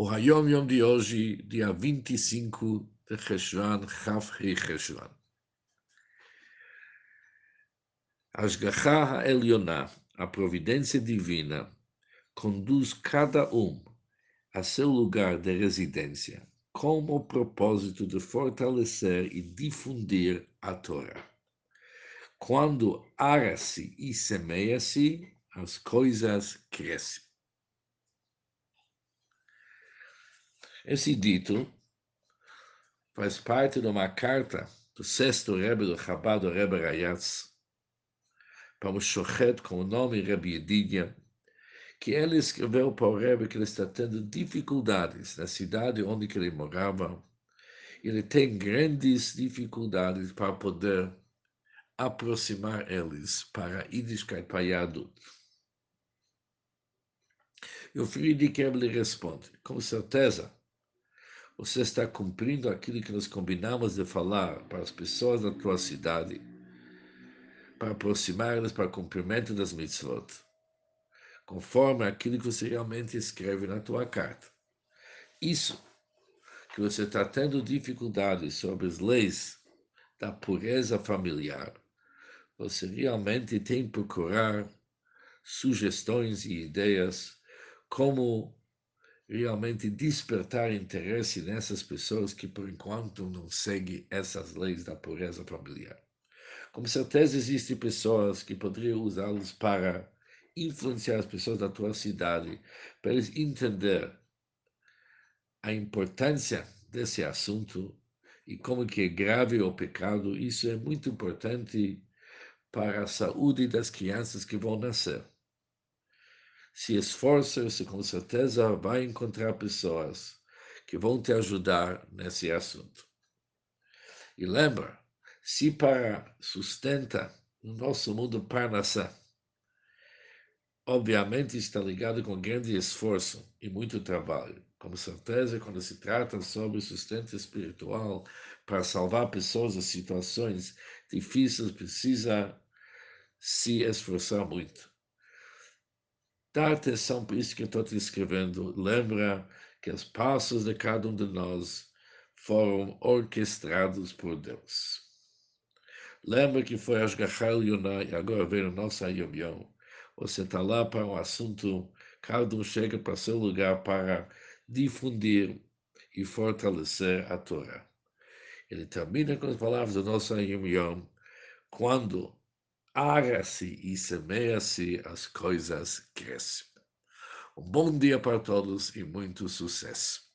O Hayom Yom de hoje, dia 25 de Cheshvan, Chav Hei Cheshvan. Ashgacha Elioná, a providência divina, conduz cada um a seu lugar de residência, com o propósito de fortalecer e difundir a Torá. Quando ara-se e semeia-se, as coisas crescem. Esse dito faz parte de uma carta do sexto Rebbe do Chabad, do Rebbe Rayatz, para o Shochet com o nome Rebbe Yedidia, que ele escreveu para o Rebbe que ele está tendo dificuldades na cidade onde ele morava. Ele tem grandes dificuldades para poder aproximar eles para Yiddishkeit, para Yadut. E o Friedrich lhe responde, com certeza, você está cumprindo aquilo que nós combinamos de falar para as pessoas da tua cidade, para aproximá-las para o cumprimento das mitzvot, conforme aquilo que você realmente escreve na tua carta. Isso que você está tendo dificuldades sobre as leis da pureza familiar, você realmente tem que procurar sugestões e ideias como realmente despertar interesse nessas pessoas que, por enquanto, não seguem essas leis da pureza familiar. Com certeza existem pessoas que poderiam usá-los para influenciar as pessoas da tua cidade, para eles entender a importância desse assunto e como que é grave o pecado. Isso é muito importante para a saúde das crianças que vão nascer se esforça, você com certeza vai encontrar pessoas que vão te ajudar nesse assunto. E lembra, se para sustenta no nosso mundo parnassá, obviamente está ligado com grande esforço e muito trabalho. Com certeza, quando se trata sobre sustento espiritual, para salvar pessoas em situações difíceis, precisa se esforçar muito. Dá atenção para isso que eu estou te escrevendo. Lembra que os passos de cada um de nós foram orquestrados por Deus. Lembra que foi Ashgachal Yonah e agora vem o nosso Yom. Você está lá para um assunto, cada um chega para seu lugar para difundir e fortalecer a Torá. Ele termina com as palavras do nosso Yom, quando ara-se e semeia-se, as coisas crescem. Um bom dia para todos e muito sucesso.